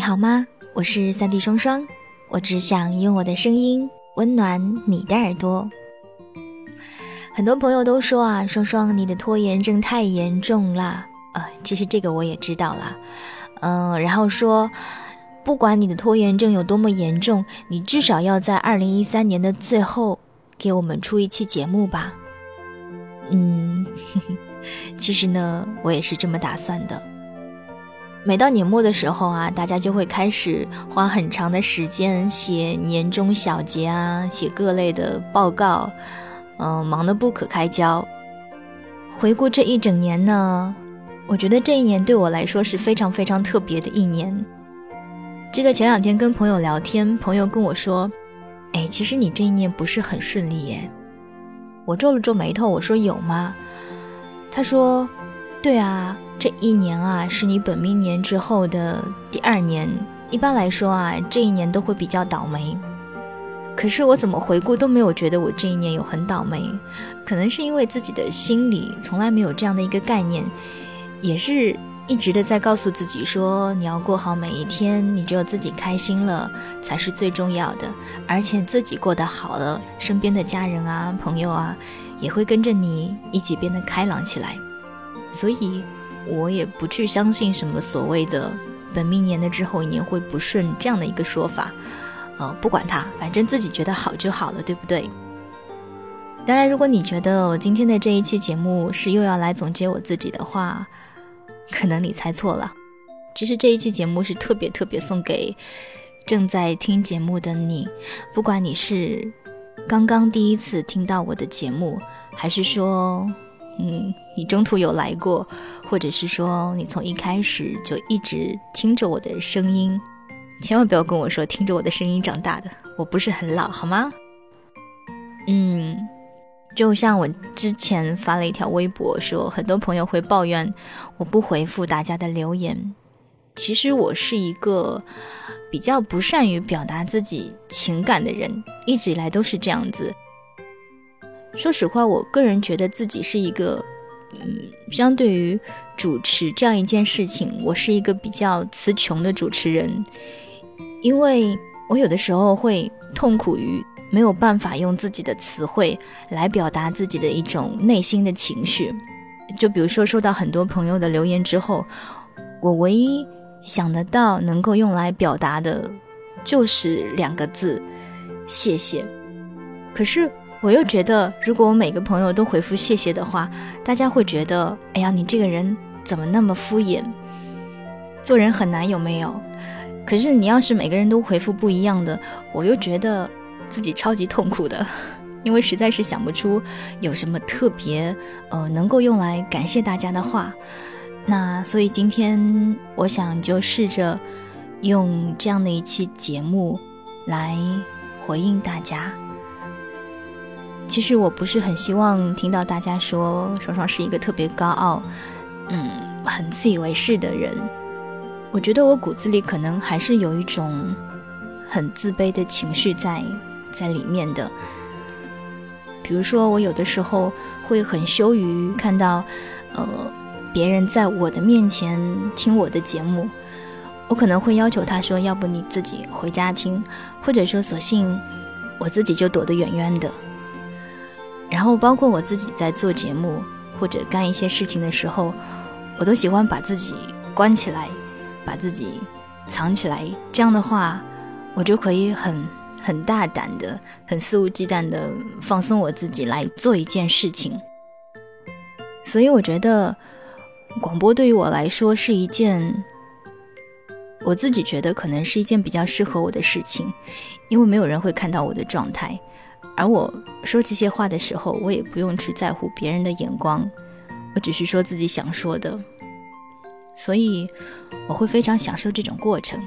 你好吗？我是三 D 双双，我只想用我的声音温暖你的耳朵。很多朋友都说啊，双双你的拖延症太严重了。呃，其实这个我也知道了。嗯，然后说，不管你的拖延症有多么严重，你至少要在二零一三年的最后给我们出一期节目吧。嗯，其实呢，我也是这么打算的。每到年末的时候啊，大家就会开始花很长的时间写年终小结啊，写各类的报告，嗯，忙得不可开交。回顾这一整年呢，我觉得这一年对我来说是非常非常特别的一年。记得前两天跟朋友聊天，朋友跟我说：“哎，其实你这一年不是很顺利耶。”我皱了皱眉头，我说：“有吗？”他说：“对啊。”这一年啊，是你本命年之后的第二年。一般来说啊，这一年都会比较倒霉。可是我怎么回顾都没有觉得我这一年有很倒霉。可能是因为自己的心里从来没有这样的一个概念，也是一直的在告诉自己说，你要过好每一天，你只有自己开心了才是最重要的。而且自己过得好了，身边的家人啊、朋友啊，也会跟着你一起变得开朗起来。所以。我也不去相信什么所谓的本命年的之后一年会不顺这样的一个说法，呃，不管它，反正自己觉得好就好了，对不对？当然，如果你觉得我今天的这一期节目是又要来总结我自己的话，可能你猜错了。其实这一期节目是特别特别送给正在听节目的你，不管你是刚刚第一次听到我的节目，还是说。嗯，你中途有来过，或者是说你从一开始就一直听着我的声音，千万不要跟我说听着我的声音长大的，我不是很老，好吗？嗯，就像我之前发了一条微博，说很多朋友会抱怨我不回复大家的留言，其实我是一个比较不善于表达自己情感的人，一直以来都是这样子。说实话，我个人觉得自己是一个，嗯，相对于主持这样一件事情，我是一个比较词穷的主持人，因为我有的时候会痛苦于没有办法用自己的词汇来表达自己的一种内心的情绪。就比如说，收到很多朋友的留言之后，我唯一想得到能够用来表达的，就是两个字：谢谢。可是。我又觉得，如果我每个朋友都回复谢谢的话，大家会觉得，哎呀，你这个人怎么那么敷衍？做人很难，有没有？可是你要是每个人都回复不一样的，我又觉得自己超级痛苦的，因为实在是想不出有什么特别，呃，能够用来感谢大家的话。那所以今天我想就试着用这样的一期节目来回应大家。其实我不是很希望听到大家说爽爽是一个特别高傲，嗯，很自以为是的人。我觉得我骨子里可能还是有一种很自卑的情绪在在里面的。比如说，我有的时候会很羞于看到，呃，别人在我的面前听我的节目，我可能会要求他说：“要不你自己回家听，或者说索性我自己就躲得远远的。”然后，包括我自己在做节目或者干一些事情的时候，我都喜欢把自己关起来，把自己藏起来。这样的话，我就可以很很大胆的、很肆无忌惮的放松我自己来做一件事情。所以，我觉得广播对于我来说是一件，我自己觉得可能是一件比较适合我的事情，因为没有人会看到我的状态。而我说这些话的时候，我也不用去在乎别人的眼光，我只是说自己想说的，所以我会非常享受这种过程，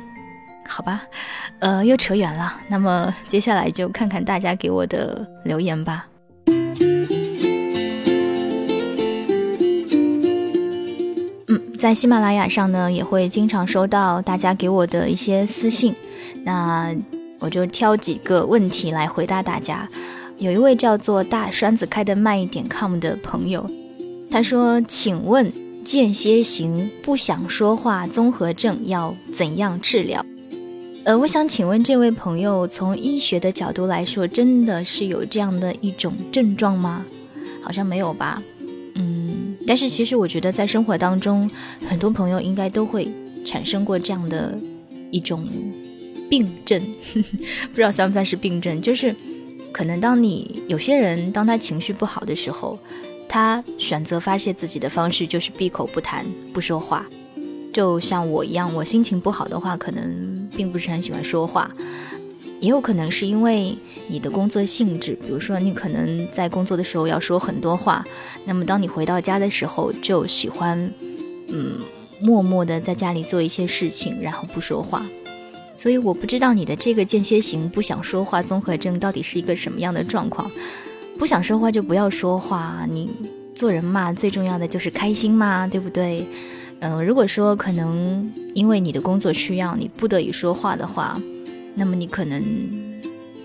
好吧？呃，又扯远了，那么接下来就看看大家给我的留言吧。嗯，在喜马拉雅上呢，也会经常收到大家给我的一些私信，那。我就挑几个问题来回答大家。有一位叫做大栓子开的慢一点 com 的朋友，他说：“请问间歇型不想说话综合症要怎样治疗？呃，我想请问这位朋友，从医学的角度来说，真的是有这样的一种症状吗？好像没有吧。嗯，但是其实我觉得在生活当中，很多朋友应该都会产生过这样的一种病症，不知道算不算是病症？就是可能当你有些人当他情绪不好的时候，他选择发泄自己的方式就是闭口不谈，不说话。就像我一样，我心情不好的话，可能并不是很喜欢说话，也有可能是因为你的工作性质，比如说你可能在工作的时候要说很多话，那么当你回到家的时候，就喜欢，嗯，默默的在家里做一些事情，然后不说话。所以我不知道你的这个间歇型不想说话综合症到底是一个什么样的状况。不想说话就不要说话，你做人嘛，最重要的就是开心嘛，对不对？嗯，如果说可能因为你的工作需要你不得已说话的话，那么你可能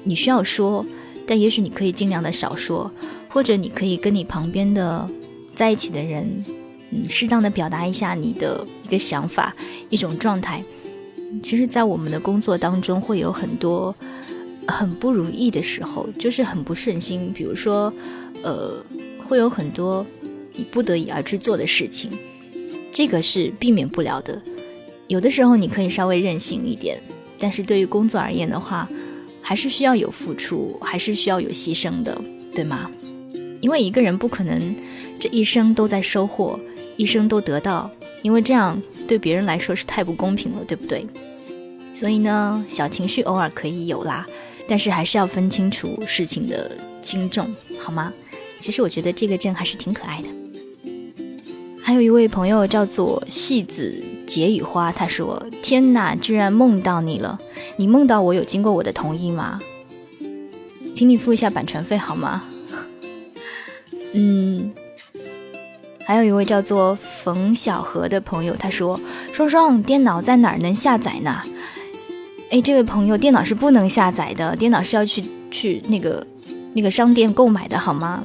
你需要说，但也许你可以尽量的少说，或者你可以跟你旁边的在一起的人，嗯，适当的表达一下你的一个想法，一种状态。其实，在我们的工作当中，会有很多很不如意的时候，就是很不顺心，比如说，呃，会有很多你不得已而去做的事情。这个是避免不了的，有的时候你可以稍微任性一点，但是对于工作而言的话，还是需要有付出，还是需要有牺牲的，对吗？因为一个人不可能这一生都在收获，一生都得到，因为这样对别人来说是太不公平了，对不对？所以呢，小情绪偶尔可以有啦，但是还是要分清楚事情的轻重，好吗？其实我觉得这个症还是挺可爱的。还有一位朋友叫做戏子结雨花，他说：“天哪，居然梦到你了！你梦到我有经过我的同意吗？请你付一下版权费好吗？” 嗯，还有一位叫做冯小何的朋友，他说：“双双，电脑在哪儿能下载呢？”哎，这位朋友，电脑是不能下载的，电脑是要去去那个那个商店购买的好吗？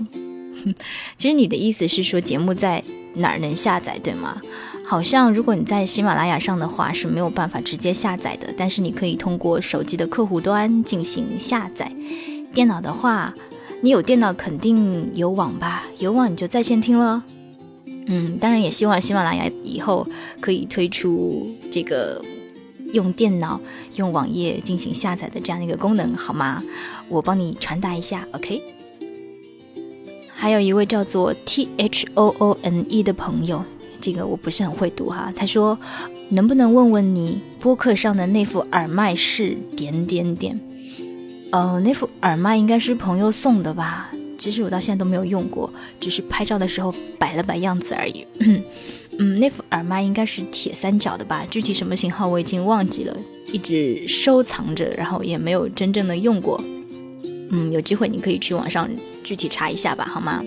其实你的意思是说节目在。哪儿能下载，对吗？好像如果你在喜马拉雅上的话是没有办法直接下载的，但是你可以通过手机的客户端进行下载。电脑的话，你有电脑肯定有网吧，有网你就在线听了。嗯，当然也希望喜马拉雅以后可以推出这个用电脑、用网页进行下载的这样一个功能，好吗？我帮你传达一下，OK。还有一位叫做 T H O O N E 的朋友，这个我不是很会读哈。他说：“能不能问问你播客上的那副耳麦是点点点？呃，那副耳麦应该是朋友送的吧？其实我到现在都没有用过，只是拍照的时候摆了摆样子而已。嗯，那副耳麦应该是铁三角的吧？具体什么型号我已经忘记了，一直收藏着，然后也没有真正的用过。嗯，有机会你可以去网上。”具体查一下吧，好吗？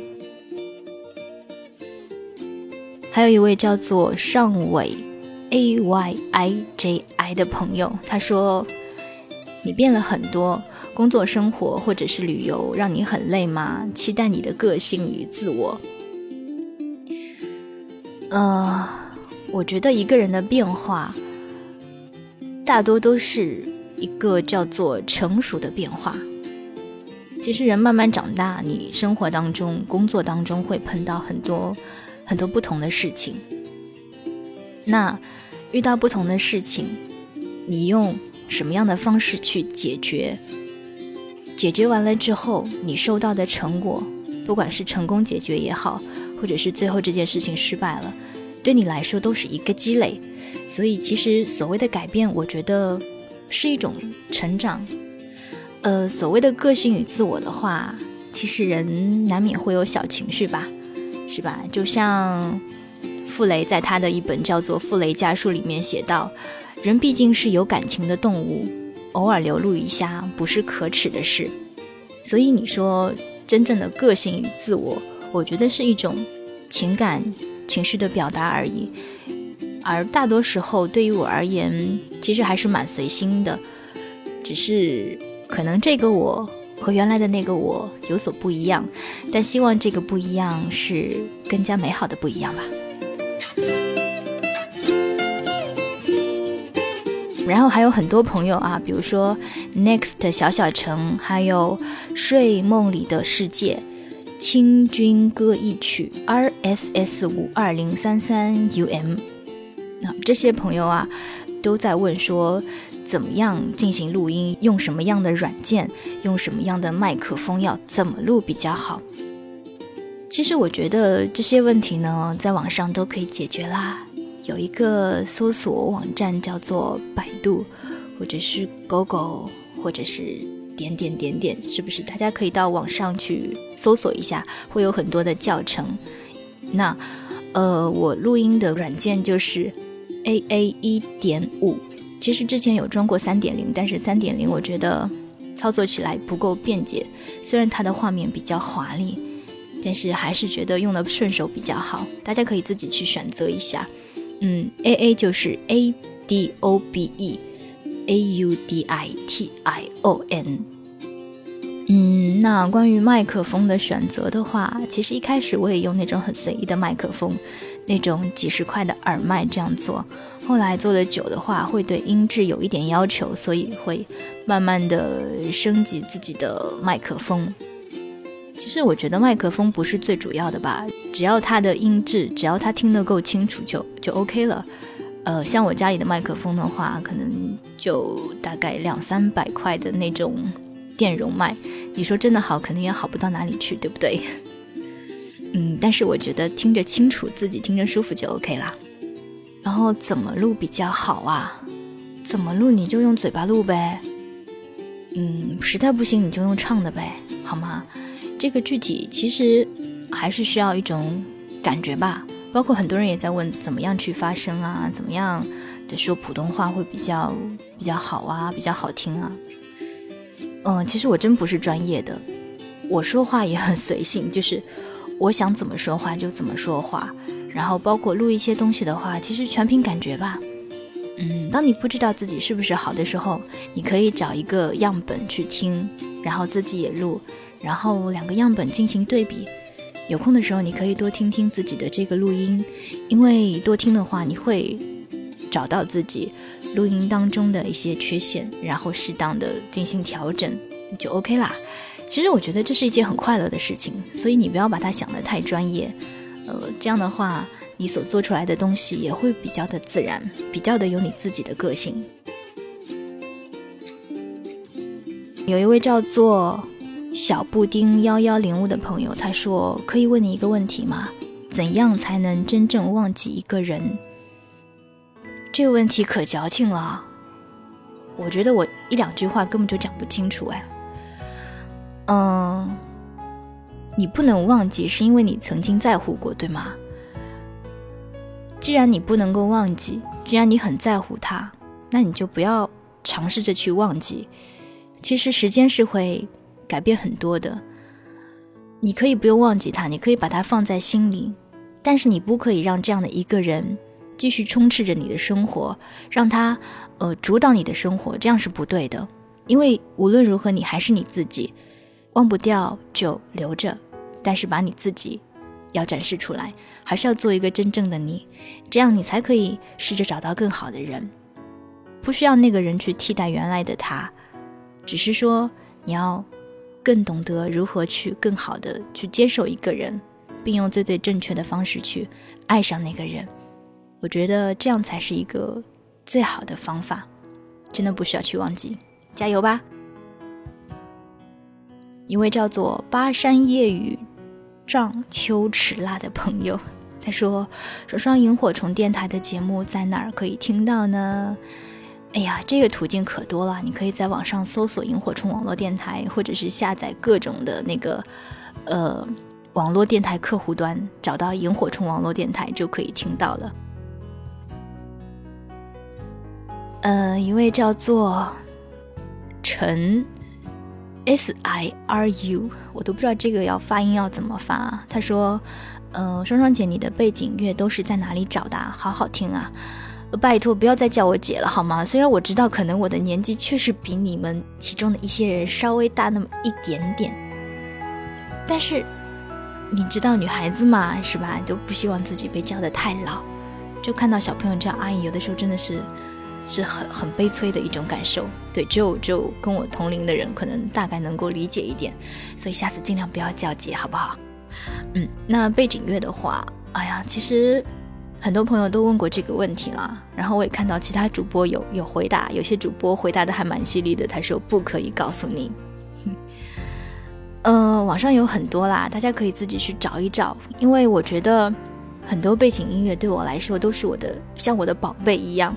还有一位叫做尚伟 A Y I J I 的朋友，他说：“你变了很多，工作、生活或者是旅游让你很累吗？期待你的个性与自我。”呃，我觉得一个人的变化，大多都是一个叫做成熟的变化。其实人慢慢长大，你生活当中、工作当中会碰到很多很多不同的事情。那遇到不同的事情，你用什么样的方式去解决？解决完了之后，你收到的成果，不管是成功解决也好，或者是最后这件事情失败了，对你来说都是一个积累。所以，其实所谓的改变，我觉得是一种成长。呃，所谓的个性与自我的话，其实人难免会有小情绪吧，是吧？就像傅雷在他的一本叫做《傅雷家书》里面写道：“人毕竟是有感情的动物，偶尔流露一下不是可耻的事。”所以你说真正的个性与自我，我觉得是一种情感情绪的表达而已。而大多时候，对于我而言，其实还是蛮随心的，只是。可能这个我和原来的那个我有所不一样，但希望这个不一样是更加美好的不一样吧。然后还有很多朋友啊，比如说 Next 小小城，还有睡梦里的世界，清军歌一曲 R S S 五二零三三 U M，那这些朋友啊，都在问说，怎么样进行录音，用什么样的软件，用什么样的麦克风，要怎么录比较好？其实我觉得这些问题呢，在网上都可以解决啦。有一个搜索网站叫做百度，或者是狗狗，或者是点点点点，是不是？大家可以到网上去搜索一下，会有很多的教程。那，呃，我录音的软件就是 A A 一点五。其实之前有装过三点零，但是三点零我觉得操作起来不够便捷，虽然它的画面比较华丽，但是还是觉得用的顺手比较好。大家可以自己去选择一下。嗯，A A 就是 A D O B E，A U D I T I O N。嗯，那关于麦克风的选择的话，其实一开始我也用那种很随意的麦克风，那种几十块的耳麦这样做。后来做的久的话，会对音质有一点要求，所以会慢慢的升级自己的麦克风。其实我觉得麦克风不是最主要的吧，只要它的音质，只要它听得够清楚就就 OK 了。呃，像我家里的麦克风的话，可能就大概两三百块的那种电容麦，你说真的好，肯定也好不到哪里去，对不对？嗯，但是我觉得听着清楚，自己听着舒服就 OK 啦。然后怎么录比较好啊？怎么录你就用嘴巴录呗。嗯，实在不行你就用唱的呗，好吗？这个具体其实还是需要一种感觉吧，包括很多人也在问怎么样去发声啊，怎么样的说普通话会比较比较好啊，比较好听啊。嗯，其实我真不是专业的，我说话也很随性，就是我想怎么说话就怎么说话，然后包括录一些东西的话，其实全凭感觉吧。嗯，当你不知道自己是不是好的时候，你可以找一个样本去听，然后自己也录。然后两个样本进行对比，有空的时候你可以多听听自己的这个录音，因为多听的话，你会找到自己录音当中的一些缺陷，然后适当的进行调整，就 OK 啦。其实我觉得这是一件很快乐的事情，所以你不要把它想得太专业，呃，这样的话你所做出来的东西也会比较的自然，比较的有你自己的个性。有一位叫做。小布丁幺幺零五的朋友，他说：“可以问你一个问题吗？怎样才能真正忘记一个人？”这个问题可矫情了，我觉得我一两句话根本就讲不清楚哎。嗯，你不能忘记，是因为你曾经在乎过，对吗？既然你不能够忘记，既然你很在乎他，那你就不要尝试着去忘记。其实时间是会。改变很多的，你可以不用忘记他，你可以把他放在心里，但是你不可以让这样的一个人继续充斥着你的生活，让他呃主导你的生活，这样是不对的。因为无论如何，你还是你自己，忘不掉就留着，但是把你自己要展示出来，还是要做一个真正的你，这样你才可以试着找到更好的人，不需要那个人去替代原来的他，只是说你要。更懂得如何去更好的去接受一个人，并用最最正确的方式去爱上那个人。我觉得这样才是一个最好的方法。真的不需要去忘记，加油吧！一位叫做巴山夜雨丈秋池辣的朋友，他说：“手双萤火虫电台的节目在哪儿可以听到呢？”哎呀，这个途径可多了，你可以在网上搜索“萤火虫网络电台”，或者是下载各种的那个，呃，网络电台客户端，找到“萤火虫网络电台”就可以听到了。呃，一位叫做陈 S I R U，我都不知道这个要发音要怎么发。他说：“呃，双双姐，你的背景乐都是在哪里找的？好好听啊！”拜托，不要再叫我姐了，好吗？虽然我知道，可能我的年纪确实比你们其中的一些人稍微大那么一点点，但是你知道，女孩子嘛，是吧？都不希望自己被叫的太老。就看到小朋友叫阿姨，有的时候真的是是很很悲催的一种感受。对，只有只有跟我同龄的人可能大概能够理解一点，所以下次尽量不要叫姐，好不好？嗯，那背景乐的话，哎呀，其实很多朋友都问过这个问题啦，然后我也看到其他主播有有回答，有些主播回答的还蛮犀利的，他说不可以告诉你。呃，网上有很多啦，大家可以自己去找一找。因为我觉得很多背景音乐对我来说都是我的，像我的宝贝一样。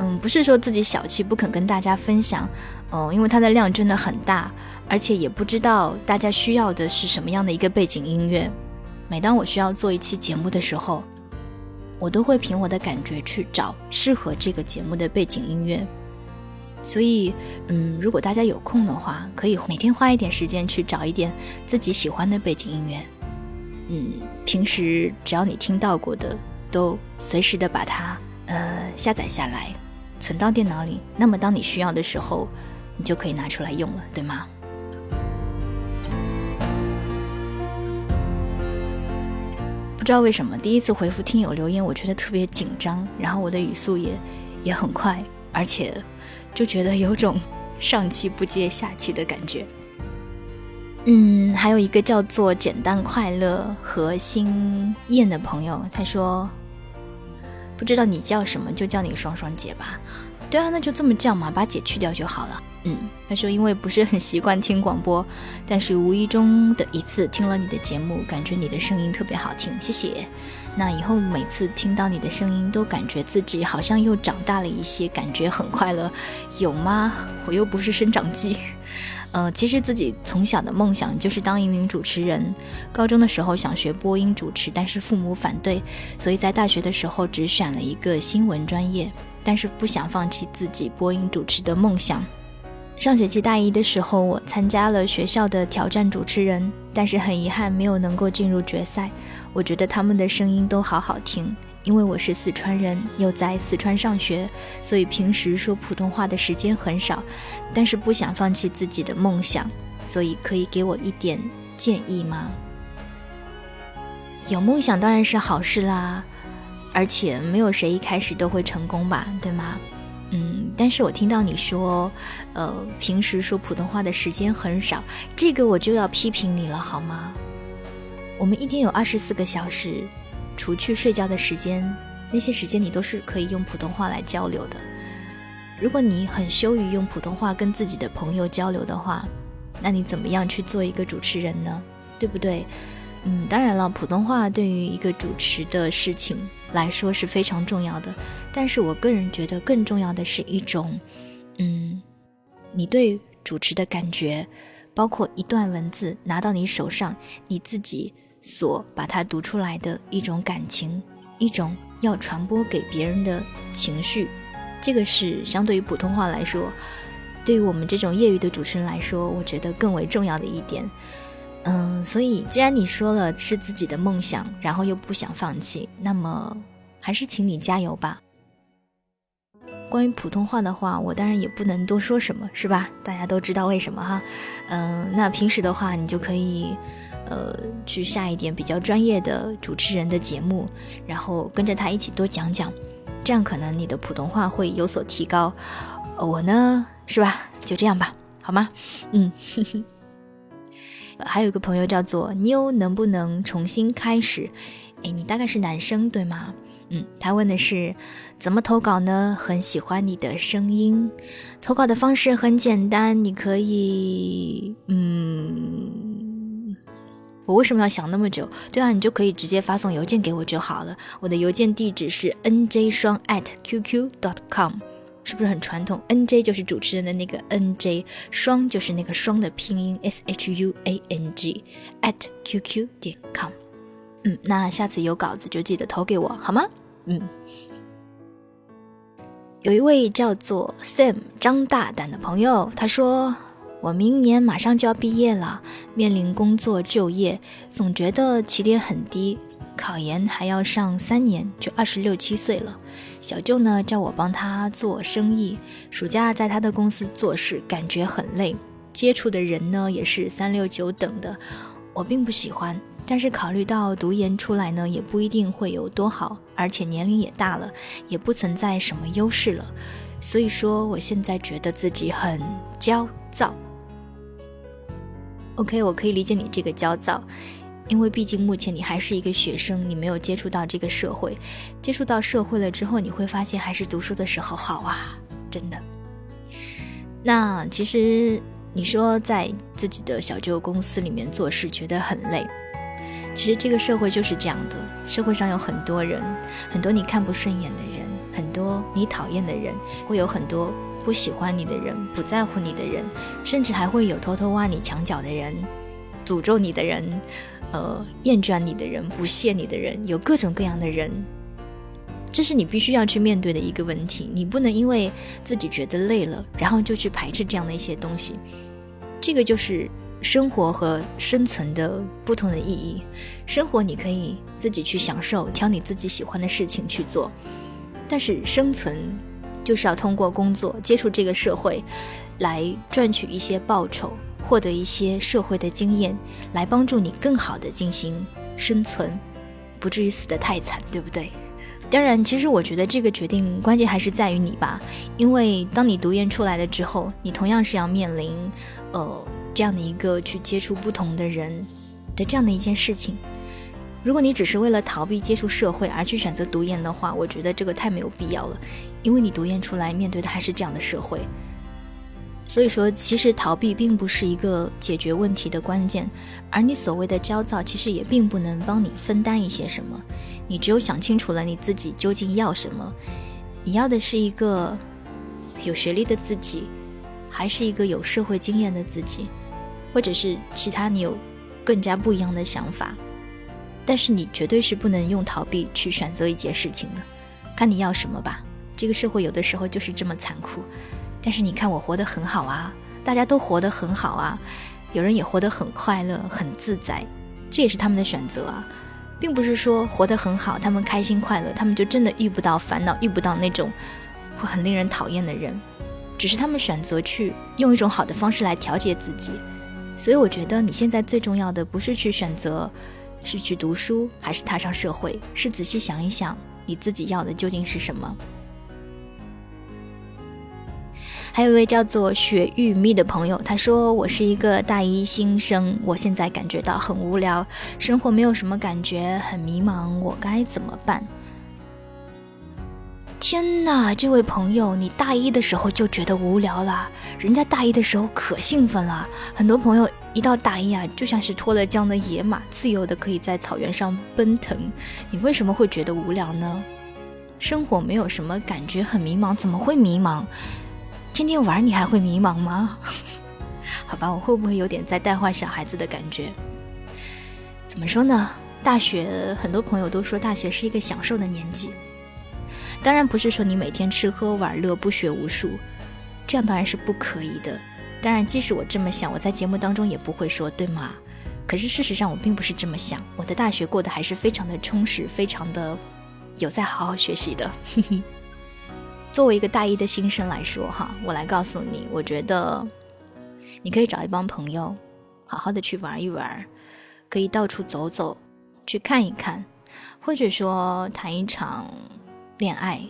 嗯，不是说自己小气不肯跟大家分享，嗯，因为它的量真的很大，而且也不知道大家需要的是什么样的一个背景音乐。每当我需要做一期节目的时候，我都会凭我的感觉去找适合这个节目的背景音乐。所以，嗯，如果大家有空的话，可以每天花一点时间去找一点自己喜欢的背景音乐。嗯，平时只要你听到过的，都随时的把它呃下载下来，存到电脑里。那么，当你需要的时候，你就可以拿出来用了，对吗？不知道为什么，第一次回复听友留言，我觉得特别紧张，然后我的语速也也很快，而且。就觉得有种上气不接下气的感觉。嗯，还有一个叫做简单快乐和心燕的朋友，他说：“不知道你叫什么，就叫你双双姐吧。”对啊，那就这么叫嘛，把姐去掉就好了。嗯，他说因为不是很习惯听广播，但是无意中的一次听了你的节目，感觉你的声音特别好听，谢谢。那以后每次听到你的声音，都感觉自己好像又长大了一些，感觉很快乐，有吗？我又不是生长记。呃，其实自己从小的梦想就是当一名主持人，高中的时候想学播音主持，但是父母反对，所以在大学的时候只选了一个新闻专业，但是不想放弃自己播音主持的梦想。上学期大一的时候，我参加了学校的挑战主持人，但是很遗憾没有能够进入决赛。我觉得他们的声音都好好听，因为我是四川人，又在四川上学，所以平时说普通话的时间很少。但是不想放弃自己的梦想，所以可以给我一点建议吗？有梦想当然是好事啦，而且没有谁一开始都会成功吧，对吗？嗯，但是我听到你说，呃，平时说普通话的时间很少，这个我就要批评你了，好吗？我们一天有二十四个小时，除去睡觉的时间，那些时间你都是可以用普通话来交流的。如果你很羞于用普通话跟自己的朋友交流的话，那你怎么样去做一个主持人呢？对不对？嗯，当然了，普通话对于一个主持的事情来说是非常重要的。但是我个人觉得更重要的是一种，嗯，你对主持的感觉，包括一段文字拿到你手上，你自己所把它读出来的一种感情，一种要传播给别人的情绪，这个是相对于普通话来说，对于我们这种业余的主持人来说，我觉得更为重要的一点。嗯，所以既然你说了是自己的梦想，然后又不想放弃，那么还是请你加油吧。关于普通话的话，我当然也不能多说什么，是吧？大家都知道为什么哈。嗯，那平时的话，你就可以，呃，去下一点比较专业的主持人的节目，然后跟着他一起多讲讲，这样可能你的普通话会有所提高。我呢，是吧？就这样吧，好吗？嗯。还有一个朋友叫做妞，能不能重新开始？哎，你大概是男生对吗？嗯，他问的是怎么投稿呢？很喜欢你的声音，投稿的方式很简单，你可以，嗯，我为什么要想那么久？对啊，你就可以直接发送邮件给我就好了。我的邮件地址是 nj 双 at qq dot com。是不是很传统？N J 就是主持人的那个 N J，双就是那个双的拼音 S H U A N G at Q Q 点 com。嗯，那下次有稿子就记得投给我好吗？嗯。有一位叫做 Sam 张大胆的朋友，他说：“我明年马上就要毕业了，面临工作就业，总觉得起点很低。”考研还要上三年，就二十六七岁了。小舅呢叫我帮他做生意，暑假在他的公司做事，感觉很累。接触的人呢也是三六九等的，我并不喜欢。但是考虑到读研出来呢也不一定会有多好，而且年龄也大了，也不存在什么优势了。所以说我现在觉得自己很焦躁。OK，我可以理解你这个焦躁，因为毕竟目前你还是一个学生，你没有接触到这个社会。接触到社会了之后，你会发现还是读书的时候好啊，真的。那其实你说在自己的小旧公司里面做事觉得很累，其实这个社会就是这样的，社会上有很多人，很多你看不顺眼的人，很多你讨厌的人，会有很多。不喜欢你的人，不在乎你的人，甚至还会有偷偷挖你墙角的人，诅咒你的人，呃，厌倦你的人，不屑你的人，有各种各样的人。这是你必须要去面对的一个问题。你不能因为自己觉得累了，然后就去排斥这样的一些东西。这个就是生活和生存的不同的意义。生活你可以自己去享受，挑你自己喜欢的事情去做，但是生存。就是要通过工作接触这个社会，来赚取一些报酬，获得一些社会的经验，来帮助你更好的进行生存，不至于死得太惨，对不对？当然，其实我觉得这个决定关键还是在于你吧，因为当你读研出来了之后，你同样是要面临，呃，这样的一个去接触不同的人的这样的一件事情。如果你只是为了逃避接触社会而去选择读研的话，我觉得这个太没有必要了，因为你读研出来面对的还是这样的社会。所以说，其实逃避并不是一个解决问题的关键，而你所谓的焦躁，其实也并不能帮你分担一些什么。你只有想清楚了你自己究竟要什么，你要的是一个有学历的自己，还是一个有社会经验的自己，或者是其他你有更加不一样的想法。但是你绝对是不能用逃避去选择一件事情的，看你要什么吧。这个社会有的时候就是这么残酷。但是你看我活得很好啊，大家都活得很好啊，有人也活得很快乐、很自在，这也是他们的选择啊，并不是说活得很好，他们开心快乐，他们就真的遇不到烦恼，遇不到那种会很令人讨厌的人，只是他们选择去用一种好的方式来调节自己。所以我觉得你现在最重要的不是去选择。是去读书还是踏上社会？是仔细想一想，你自己要的究竟是什么？还有一位叫做雪玉蜜的朋友，他说：“我是一个大一新生，我现在感觉到很无聊，生活没有什么感觉，很迷茫，我该怎么办？”天哪，这位朋友，你大一的时候就觉得无聊了？人家大一的时候可兴奋了，很多朋友一到大一啊，就像是脱了缰的野马，自由的可以在草原上奔腾。你为什么会觉得无聊呢？生活没有什么感觉，很迷茫，怎么会迷茫？天天玩你还会迷茫吗？好吧，我会不会有点在带坏小孩子的感觉？怎么说呢？大学很多朋友都说大学是一个享受的年纪。当然不是说你每天吃喝玩乐不学无术，这样当然是不可以的。当然，即使我这么想，我在节目当中也不会说，对吗？可是事实上我并不是这么想，我的大学过得还是非常的充实，非常的有在好好学习的。作为一个大一的新生来说，哈，我来告诉你，我觉得你可以找一帮朋友，好好的去玩一玩，可以到处走走，去看一看，或者说谈一场。恋爱，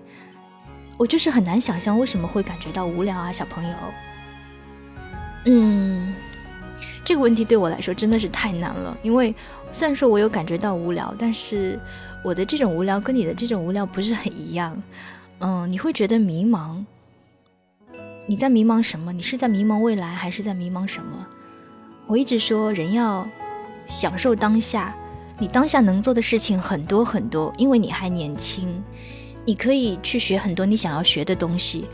我就是很难想象为什么会感觉到无聊啊，小朋友。嗯，这个问题对我来说真的是太难了，因为虽然说我有感觉到无聊，但是我的这种无聊跟你的这种无聊不是很一样。嗯，你会觉得迷茫，你在迷茫什么？你是在迷茫未来，还是在迷茫什么？我一直说，人要享受当下，你当下能做的事情很多很多，因为你还年轻。你可以去学很多你想要学的东西，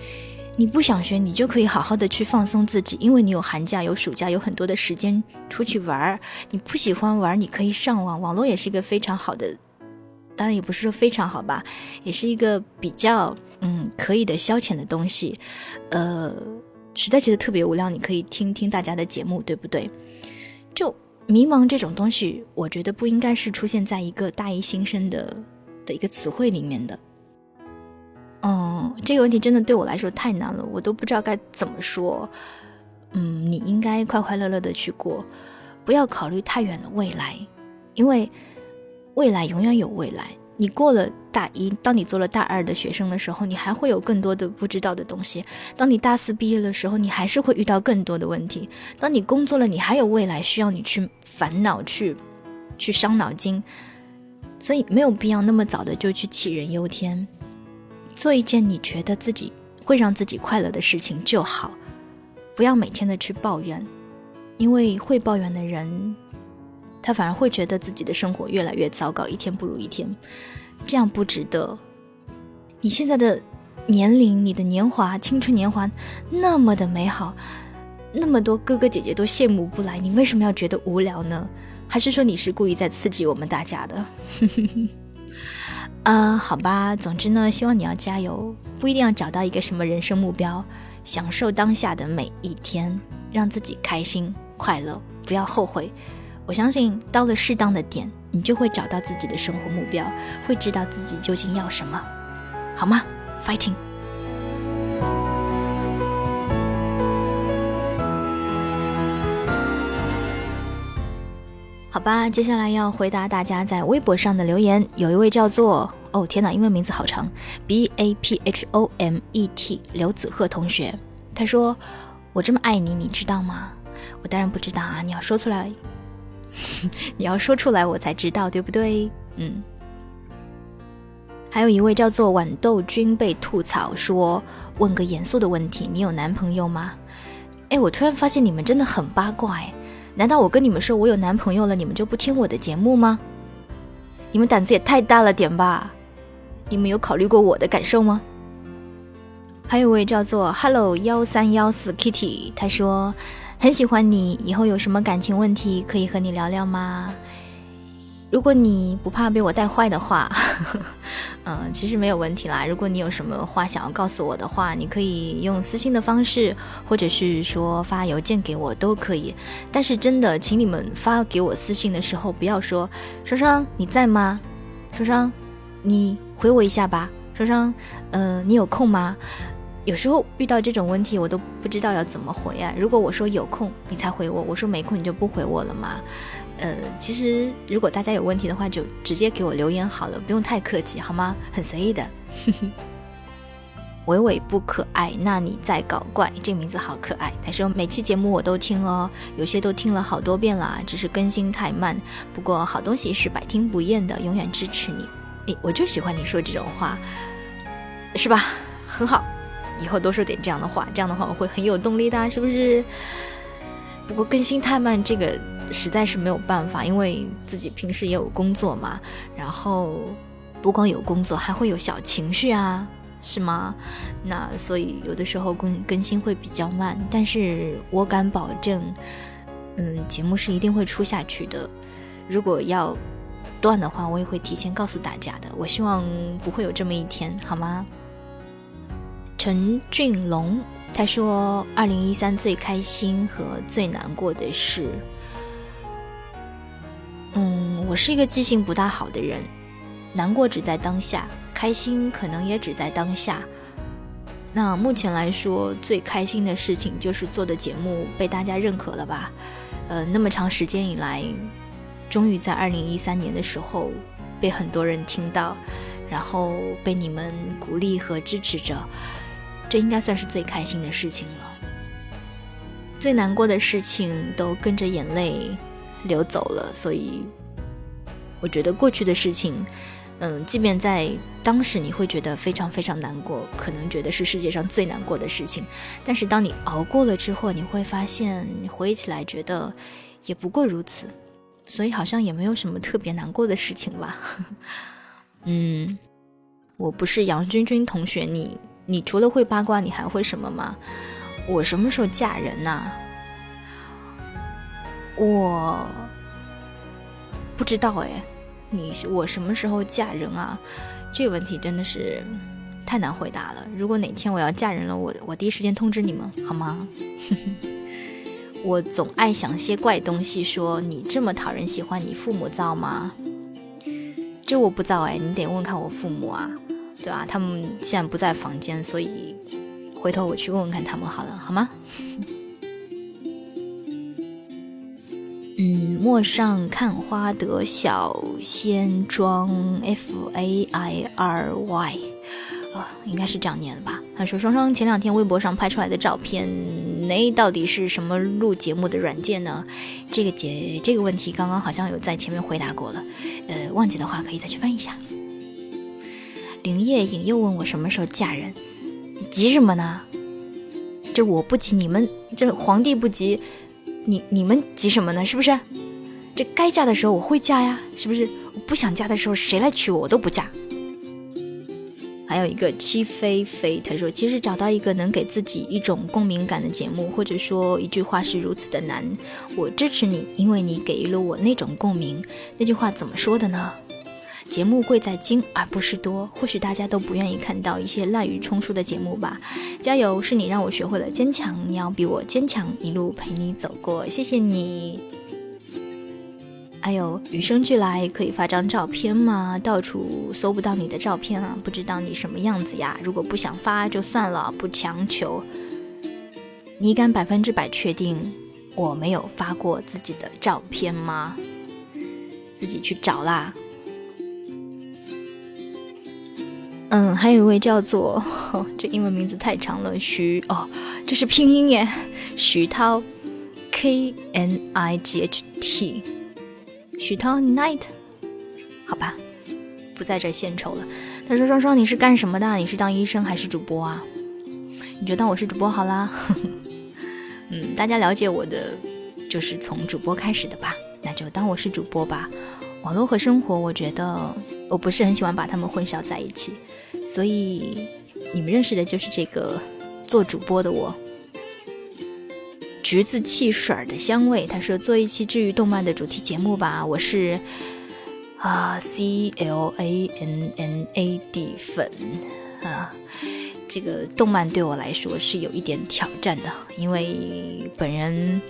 你不想学，你就可以好好的去放松自己，因为你有寒假、有暑假，有很多的时间出去玩儿。你不喜欢玩，你可以上网，网络也是一个非常好的，当然也不是说非常好吧，也是一个比较嗯可以的消遣的东西。呃，实在觉得特别无聊，你可以听听大家的节目，对不对？就迷茫这种东西，我觉得不应该是出现在一个大一新生的的一个词汇里面的。嗯，这个问题真的对我来说太难了，我都不知道该怎么说。嗯，你应该快快乐乐的去过，不要考虑太远的未来，因为未来永远有未来。你过了大一，当你做了大二的学生的时候，你还会有更多的不知道的东西；当你大四毕业的时候，你还是会遇到更多的问题；当你工作了，你还有未来需要你去烦恼、去去伤脑筋。所以没有必要那么早的就去杞人忧天，做一件你觉得自己会让自己快乐的事情就好，不要每天的去抱怨，因为会抱怨的人。他反而会觉得自己的生活越来越糟糕，一天不如一天，这样不值得。你现在的年龄，你的年华，青春年华那么的美好，那么多哥哥姐姐都羡慕不来，你为什么要觉得无聊呢？还是说你是故意在刺激我们大家的？啊，好吧，总之呢，希望你要加油，不一定要找到一个什么人生目标，享受当下的每一天，让自己开心快乐，不要后悔。我相信到了适当的点，你就会找到自己的生活目标，会知道自己究竟要什么，好吗？Fighting！好吧，接下来要回答大家在微博上的留言。有一位叫做哦天哪，英文名字好长，B A P H O M E T 刘子赫同学，他说：“我这么爱你，你知道吗？”我当然不知道啊，你要说出来。你要说出来，我才知道，对不对？嗯。还有一位叫做豌豆君被吐槽说：“问个严肃的问题，你有男朋友吗？”哎，我突然发现你们真的很八卦哎！难道我跟你们说我有男朋友了，你们就不听我的节目吗？你们胆子也太大了点吧！你们有考虑过我的感受吗？还有位叫做 Hello 幺三幺四 Kitty，他说。很喜欢你，以后有什么感情问题可以和你聊聊吗？如果你不怕被我带坏的话，嗯，其实没有问题啦。如果你有什么话想要告诉我的话，你可以用私信的方式，或者是说发邮件给我都可以。但是真的，请你们发给我私信的时候，不要说“双双你在吗？”“双双，你回我一下吧。”“双双，呃，你有空吗？”有时候遇到这种问题，我都不知道要怎么回啊。如果我说有空，你才回我；我说没空，你就不回我了吗？呃，其实如果大家有问题的话，就直接给我留言好了，不用太客气，好吗？很随意的。伟伟不可爱，那你在搞怪？这个名字好可爱。他说每期节目我都听哦，有些都听了好多遍了，只是更新太慢。不过好东西是百听不厌的，永远支持你。诶，我就喜欢你说这种话，是吧？很好。以后多说点这样的话，这样的话我会很有动力的，是不是？不过更新太慢，这个实在是没有办法，因为自己平时也有工作嘛。然后不光有工作，还会有小情绪啊，是吗？那所以有的时候更更新会比较慢，但是我敢保证，嗯，节目是一定会出下去的。如果要断的话，我也会提前告诉大家的。我希望不会有这么一天，好吗？陈俊龙他说：“二零一三最开心和最难过的事，嗯，我是一个记性不大好的人，难过只在当下，开心可能也只在当下。那目前来说，最开心的事情就是做的节目被大家认可了吧？呃，那么长时间以来，终于在二零一三年的时候被很多人听到，然后被你们鼓励和支持着。”这应该算是最开心的事情了，最难过的事情都跟着眼泪流走了，所以我觉得过去的事情，嗯，即便在当时你会觉得非常非常难过，可能觉得是世界上最难过的事情，但是当你熬过了之后，你会发现，回忆起来觉得也不过如此，所以好像也没有什么特别难过的事情吧。嗯，我不是杨君君同学，你。你除了会八卦，你还会什么吗？我什么时候嫁人呐？我不知道哎。你我什么时候嫁人啊？这个问题真的是太难回答了。如果哪天我要嫁人了，我我第一时间通知你们好吗？我总爱想些怪东西，说你这么讨人喜欢，你父母造吗？这我不造哎，你得问看我父母啊。对啊，他们现在不在房间，所以回头我去问问看他们好了，好吗？嗯，陌上看花的小仙庄 F A I R Y，啊，应该是这样念的吧？他说双双前两天微博上拍出来的照片，那到底是什么录节目的软件呢？这个节这个问题刚刚好像有在前面回答过了，呃，忘记的话可以再去翻一下。林夜影又问我什么时候嫁人，急什么呢？这我不急，你们这皇帝不急。你你们急什么呢？是不是？这该嫁的时候我会嫁呀，是不是？我不想嫁的时候，谁来娶我，我都不嫁。还有一个七飞飞，他说：“其实找到一个能给自己一种共鸣感的节目，或者说一句话是如此的难。我支持你，因为你给予了我那种共鸣。那句话怎么说的呢？”节目贵在精而不是多，或许大家都不愿意看到一些滥竽充数的节目吧。加油，是你让我学会了坚强，你要比我坚强，一路陪你走过，谢谢你。还有与生俱来可以发张照片吗？到处搜不到你的照片啊，不知道你什么样子呀。如果不想发就算了，不强求。你敢百分之百确定我没有发过自己的照片吗？自己去找啦。嗯，还有一位叫做 这英文名字太长了，徐哦，这是拼音耶，徐涛，K N I G H T，徐涛 Night，好吧，不在这献丑了。他说：“双双，你是干什么的？你是当医生还是主播啊？你就当我是主播好啦。嗯，大家了解我的就是从主播开始的吧？那就当我是主播吧。网络和生活，我觉得我不是很喜欢把它们混淆在一起。”所以你们认识的就是这个做主播的我，橘子汽水的香味。他说做一期治愈动漫的主题节目吧。我是啊 C L A N N A D 粉啊，这个动漫对我来说是有一点挑战的，因为本人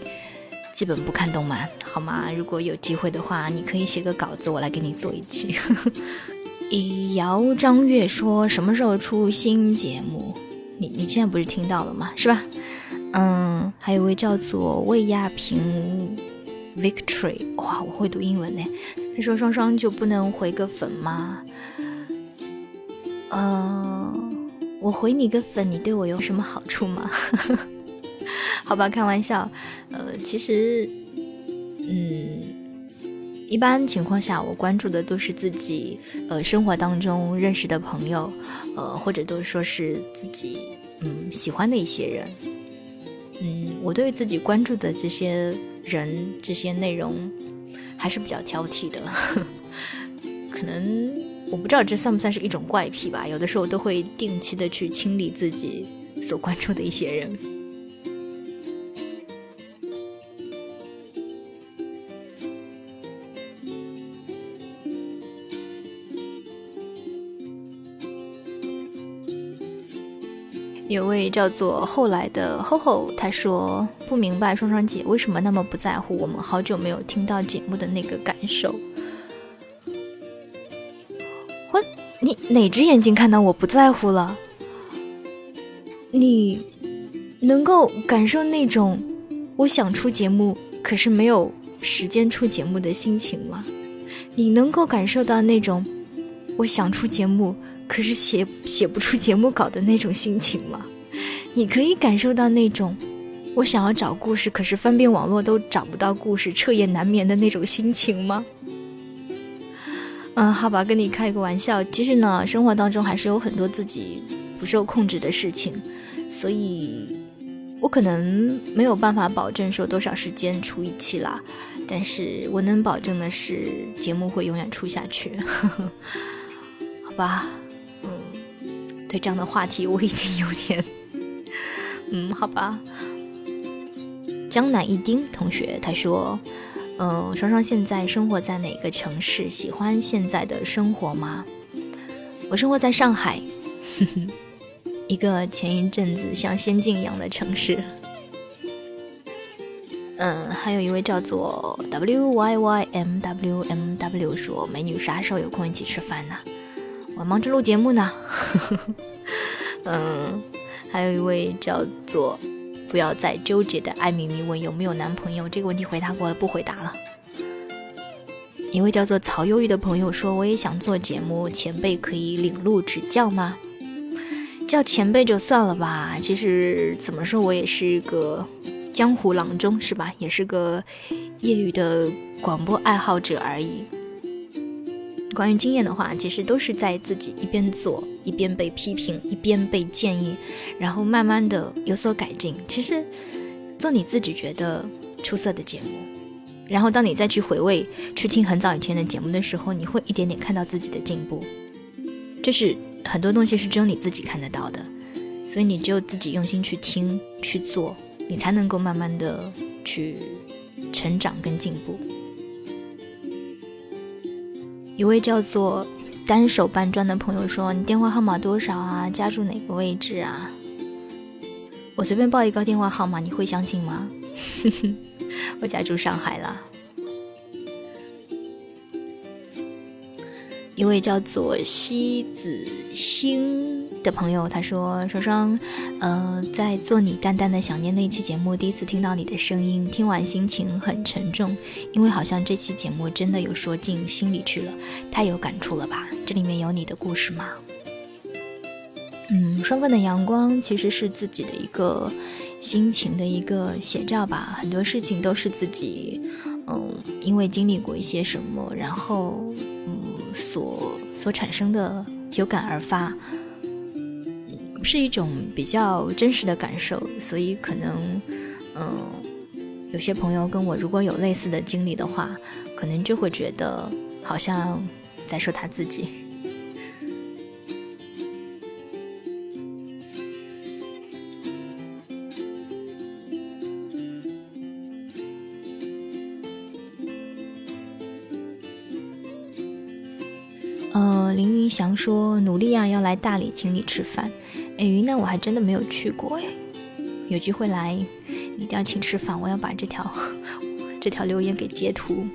基本不看动漫，好吗？如果有机会的话，你可以写个稿子，我来给你做一期。呵呵以姚张月说什么时候出新节目？你你之前不是听到了吗？是吧？嗯，还有位叫做魏亚平 Victory，哇，我会读英文呢。他说双双就不能回个粉吗？嗯，我回你个粉，你对我有什么好处吗？好吧，开玩笑。呃，其实，嗯。一般情况下，我关注的都是自己呃生活当中认识的朋友，呃或者都说是自己嗯喜欢的一些人，嗯，我对自己关注的这些人这些内容还是比较挑剔的，可能我不知道这算不算是一种怪癖吧，有的时候都会定期的去清理自己所关注的一些人。有位叫做后来的吼吼，他说不明白双双姐为什么那么不在乎我们好久没有听到节目的那个感受。我，你哪只眼睛看到我不在乎了？你能够感受那种我想出节目可是没有时间出节目的心情吗？你能够感受到那种我想出节目？可是写写不出节目稿的那种心情吗？你可以感受到那种我想要找故事，可是翻遍网络都找不到故事，彻夜难眠的那种心情吗？嗯，好吧，跟你开个玩笑。其实呢，生活当中还是有很多自己不受控制的事情，所以我可能没有办法保证说多少时间出一期啦。但是我能保证的是，节目会永远出下去。呵 呵好吧。这样的话题，我已经有点，嗯，好吧。江南一丁同学他说：“嗯，双双现在生活在哪个城市？喜欢现在的生活吗？”我生活在上海，一个前一阵子像仙境一样的城市。嗯，还有一位叫做 W Y Y M W M W 说：“美女啥时候有空一起吃饭呢？”我忙着录节目呢，嗯，还有一位叫做不要再纠结的艾米米问有没有男朋友这个问题回答过了，不回答了。一位叫做曹忧郁的朋友说：“我也想做节目，前辈可以领路指教吗？”叫前辈就算了吧。其实怎么说，我也是一个江湖郎中，是吧？也是个业余的广播爱好者而已。关于经验的话，其实都是在自己一边做，一边被批评，一边被建议，然后慢慢的有所改进。其实做你自己觉得出色的节目。然后，当你再去回味、去听很早以前的节目的时候，你会一点点看到自己的进步。这是很多东西是只有你自己看得到的，所以你只有自己用心去听、去做，你才能够慢慢的去成长跟进步。一位叫做单手搬砖的朋友说：“你电话号码多少啊？家住哪个位置啊？”我随便报一个电话号码，你会相信吗？我家住上海了。一位叫做西子星的朋友，他说：“双双，呃，在做你淡淡的想念那期节目，第一次听到你的声音，听完心情很沉重，因为好像这期节目真的有说进心里去了，太有感触了吧？这里面有你的故事吗？”嗯，双份的阳光其实是自己的一个。心情的一个写照吧，很多事情都是自己，嗯，因为经历过一些什么，然后，嗯，所所产生的有感而发，是一种比较真实的感受，所以可能，嗯，有些朋友跟我如果有类似的经历的话，可能就会觉得好像在说他自己。想说努力啊，要来大理请你吃饭。哎，云南我还真的没有去过哎，有机会来一定要请吃饭。我要把这条 这条留言给截图。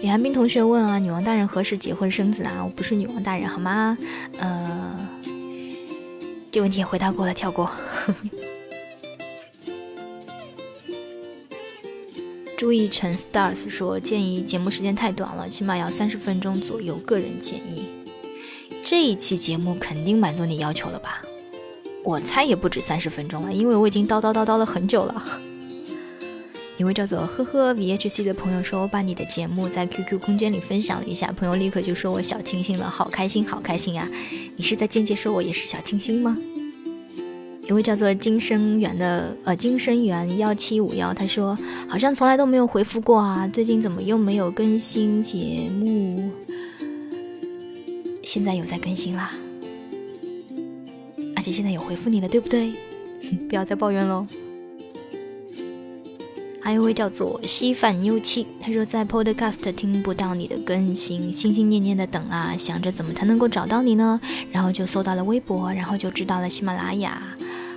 李寒冰同学问啊，女王大人何时结婚生子啊？我不是女王大人好吗？呃，这问题也回答过了，跳过。朱一成 stars 说：“建议节目时间太短了，起码要三十分钟左右。个人建议，这一期节目肯定满足你要求了吧？我猜也不止三十分钟了，因为我已经叨叨叨叨了很久了。”一位叫做呵呵 VHC 的朋友说：“我把你的节目在 QQ 空间里分享了一下，朋友立刻就说我小清新了，好开心，好开心呀！你是在间接说我也是小清新吗？”一位叫做金生源的呃金生源幺七五幺，他说好像从来都没有回复过啊，最近怎么又没有更新节目？现在有在更新啦，而且现在有回复你了，对不对？不要再抱怨喽。还有一位叫做稀饭妞七，他说在 Podcast 听不到你的更新，心心念念的等啊，想着怎么才能够找到你呢？然后就搜到了微博，然后就知道了喜马拉雅。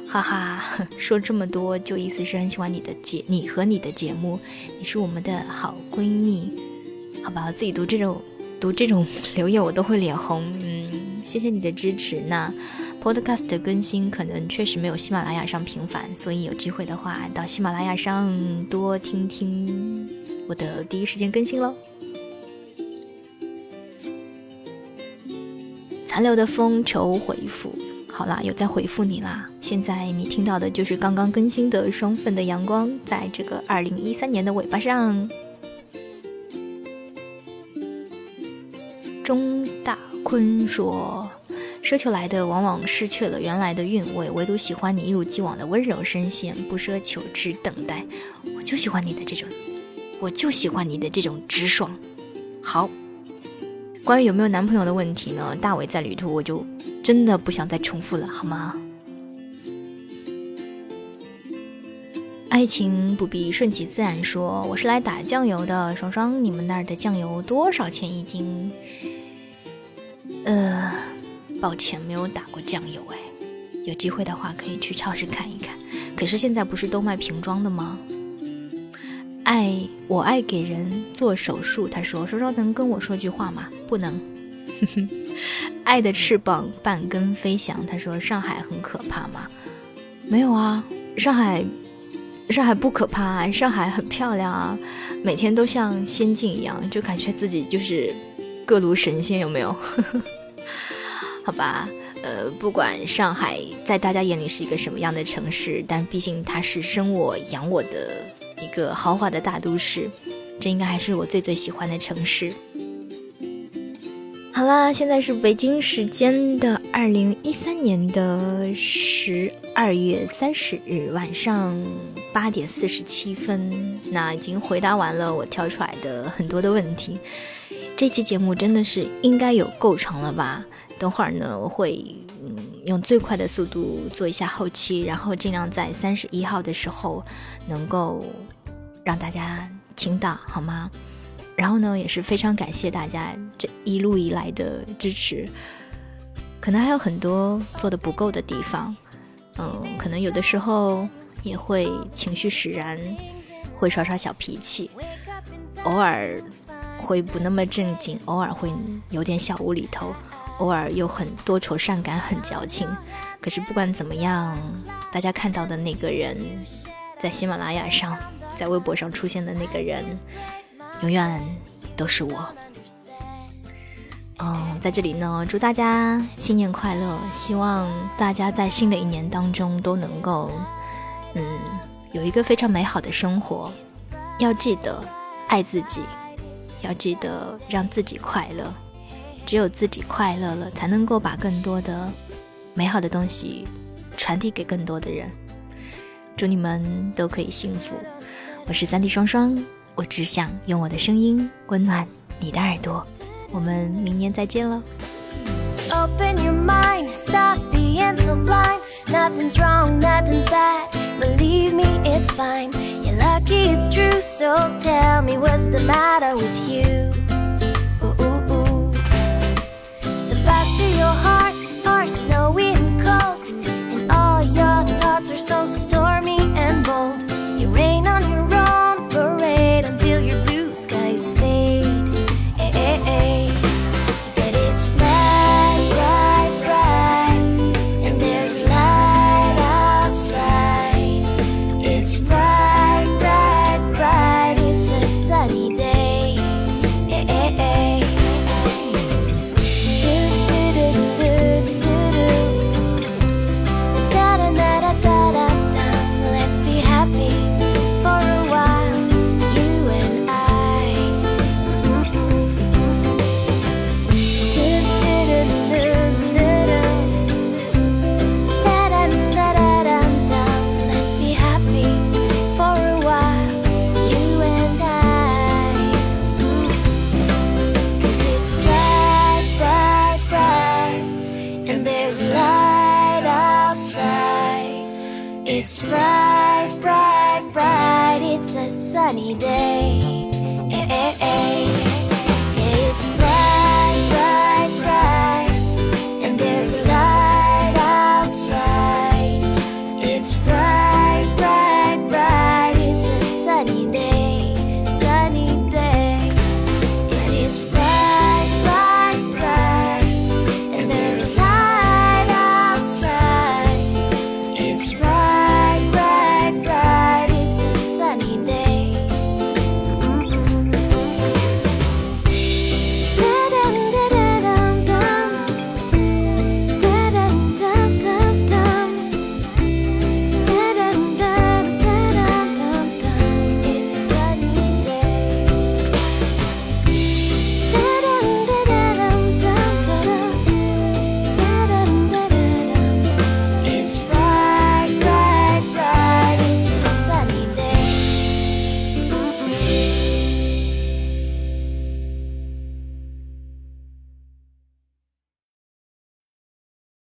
哈哈，说这么多，就意思是很喜欢你的节，你和你的节目，你是我们的好闺蜜，好吧？我自己读这种读这种留言，我都会脸红。嗯，谢谢你的支持。那 Podcast 的更新可能确实没有喜马拉雅上频繁，所以有机会的话，到喜马拉雅上多听听我的第一时间更新喽。残留的风求回复。好啦，有在回复你啦。现在你听到的就是刚刚更新的双份的阳光，在这个二零一三年的尾巴上。钟大坤说：“奢求来的往往失去了原来的韵味，唯独喜欢你一如既往的温柔声线，不奢求只等待。我就喜欢你的这种，我就喜欢你的这种直爽。”好，关于有没有男朋友的问题呢？大伟在旅途，我就。真的不想再重复了，好吗？爱情不必顺其自然说，我是来打酱油的。双双，你们那儿的酱油多少钱一斤？呃，抱歉，没有打过酱油哎。有机会的话可以去超市看一看。可是现在不是都卖瓶装的吗？爱我爱给人做手术，他说双双能跟我说句话吗？不能。爱的翅膀半根飞翔。他说：“上海很可怕吗？没有啊，上海，上海不可怕，上海很漂亮啊，每天都像仙境一样，就感觉自己就是各路神仙，有没有？好吧，呃，不管上海在大家眼里是一个什么样的城市，但毕竟它是生我养我的一个豪华的大都市，这应该还是我最最喜欢的城市。好啦，现在是北京时间的二零一三年的十二月三十日晚上八点四十七分。那已经回答完了我挑出来的很多的问题。这期节目真的是应该有够长了吧？等会儿呢，我会嗯用最快的速度做一下后期，然后尽量在三十一号的时候能够让大家听到，好吗？然后呢，也是非常感谢大家这一路以来的支持。可能还有很多做的不够的地方，嗯，可能有的时候也会情绪使然，会耍耍小脾气，偶尔会不那么正经，偶尔会有点小无厘头，偶尔又很多愁善感，很矫情。可是不管怎么样，大家看到的那个人，在喜马拉雅上，在微博上出现的那个人。永远都是我。嗯，在这里呢，祝大家新年快乐！希望大家在新的一年当中都能够，嗯，有一个非常美好的生活。要记得爱自己，要记得让自己快乐。只有自己快乐了，才能够把更多的美好的东西传递给更多的人。祝你们都可以幸福！我是三 D 双双。我只想用我的声音温暖你的耳朵，我们明年再见了。Open your mind, stop being so blind. Nothing's wrong, nothing's bad. Believe me, it's fine. You're lucky, it's true. So tell me what's the matter with you. Ooh, ooh, ooh. The paths to your heart are snowy and cold, and all your thoughts are so stormy